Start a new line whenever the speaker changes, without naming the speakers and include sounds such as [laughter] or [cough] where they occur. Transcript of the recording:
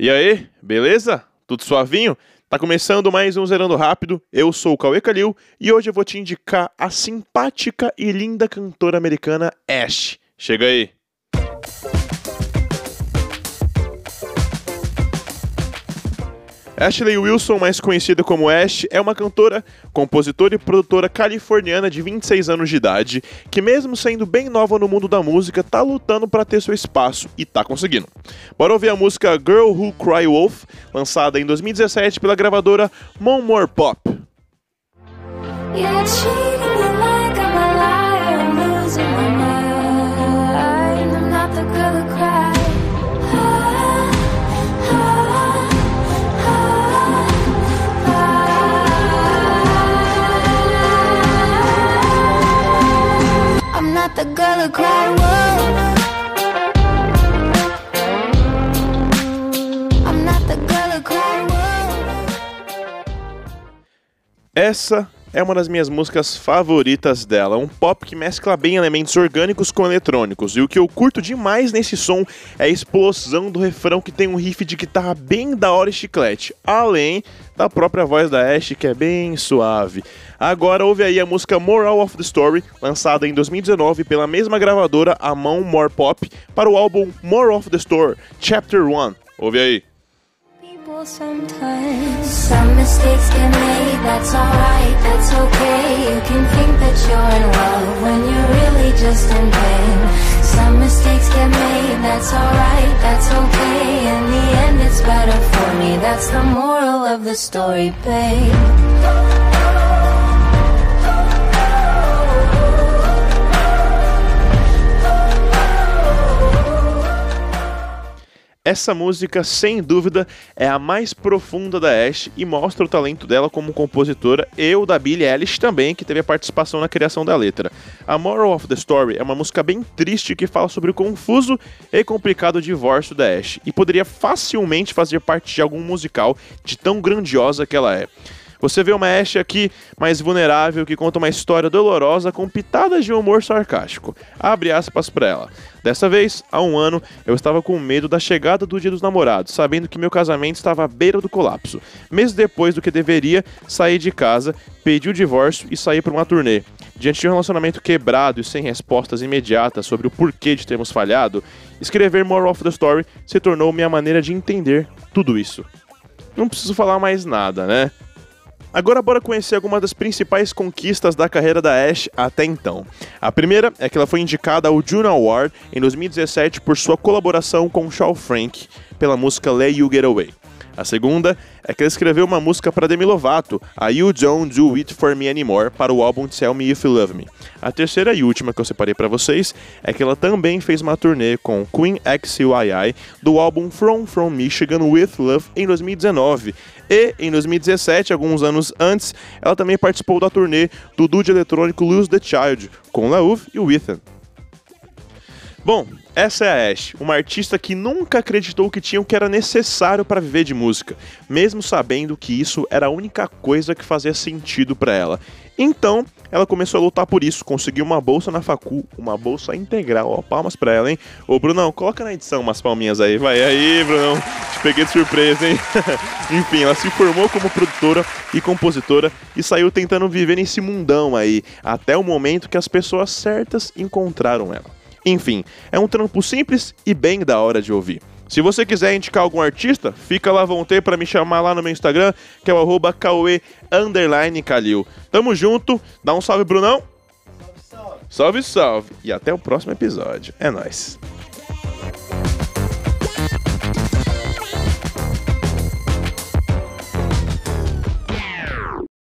E aí, beleza? Tudo suavinho? Tá começando mais um Zerando Rápido. Eu sou o Cauê Calil e hoje eu vou te indicar a simpática e linda cantora americana Ash. Chega aí. Ashley Wilson, mais conhecida como Ash, é uma cantora, compositora e produtora californiana de 26 anos de idade, que mesmo sendo bem nova no mundo da música, tá lutando para ter seu espaço e tá conseguindo. Bora ouvir a música Girl Who Cry Wolf, lançada em 2017 pela gravadora Mon More Pop. the Essa é uma das minhas músicas favoritas dela. Um pop que mescla bem elementos orgânicos com eletrônicos. E o que eu curto demais nesse som é a explosão do refrão que tem um riff de guitarra bem da hora e chiclete. Além da própria voz da Ash, que é bem suave. Agora ouve aí a música Moral of the Story, lançada em 2019 pela mesma gravadora, a Mão More Pop, para o álbum More of the Story, Chapter 1. Ouve aí. Sometimes. Some mistakes get made, that's alright, that's okay. You can think that you're in love when you're really just in pain Some mistakes get made, that's alright, that's okay. In the end it's better for me, that's the moral of the story, babe Essa música, sem dúvida, é a mais profunda da Ash e mostra o talento dela como compositora e o da Billie Eilish também, que teve a participação na criação da letra. A Moral of the Story é uma música bem triste que fala sobre o confuso e complicado divórcio da Ash e poderia facilmente fazer parte de algum musical de tão grandiosa que ela é. Você vê uma Ash aqui mais vulnerável que conta uma história dolorosa com pitadas de humor sarcástico. Abre aspas para ela. Dessa vez, há um ano, eu estava com medo da chegada do Dia dos Namorados, sabendo que meu casamento estava à beira do colapso. Meses depois do que deveria, saí de casa, pedi o divórcio e saí para uma turnê. Diante de um relacionamento quebrado e sem respostas imediatas sobre o porquê de termos falhado, escrever More of the Story se tornou minha maneira de entender tudo isso. Não preciso falar mais nada, né? Agora bora conhecer algumas das principais conquistas da carreira da Ash até então. A primeira é que ela foi indicada ao Juno Award em 2017 por sua colaboração com Shaw Frank pela música Let You Get Away. A segunda é que ela escreveu uma música para Demi Lovato, a You Don't Do It For Me Anymore, para o álbum Tell Me If You Love Me. A terceira e última que eu separei para vocês é que ela também fez uma turnê com Queen XUII do álbum From From Michigan With Love em 2019. E em 2017, alguns anos antes, ela também participou da turnê do dude eletrônico Lose the Child com Lauf e o Ethan. Bom, essa é a Ash, uma artista que nunca acreditou que tinha o que era necessário para viver de música, mesmo sabendo que isso era a única coisa que fazia sentido para ela. Então, ela começou a lutar por isso, conseguiu uma bolsa na facu, uma bolsa integral, ó, palmas pra ela, hein? Ô, Brunão, coloca na edição umas palminhas aí, vai aí, Brunão, te peguei de surpresa, hein? [laughs] Enfim, ela se formou como produtora e compositora e saiu tentando viver nesse mundão aí, até o momento que as pessoas certas encontraram ela. Enfim, é um trampo simples e bem da hora de ouvir. Se você quiser indicar algum artista, fica lá vontade para me chamar lá no meu Instagram, que é o arroba Calil. Tamo junto, dá um salve, Brunão. Salve, salve. Salve, salve. E até o próximo episódio. É nóis.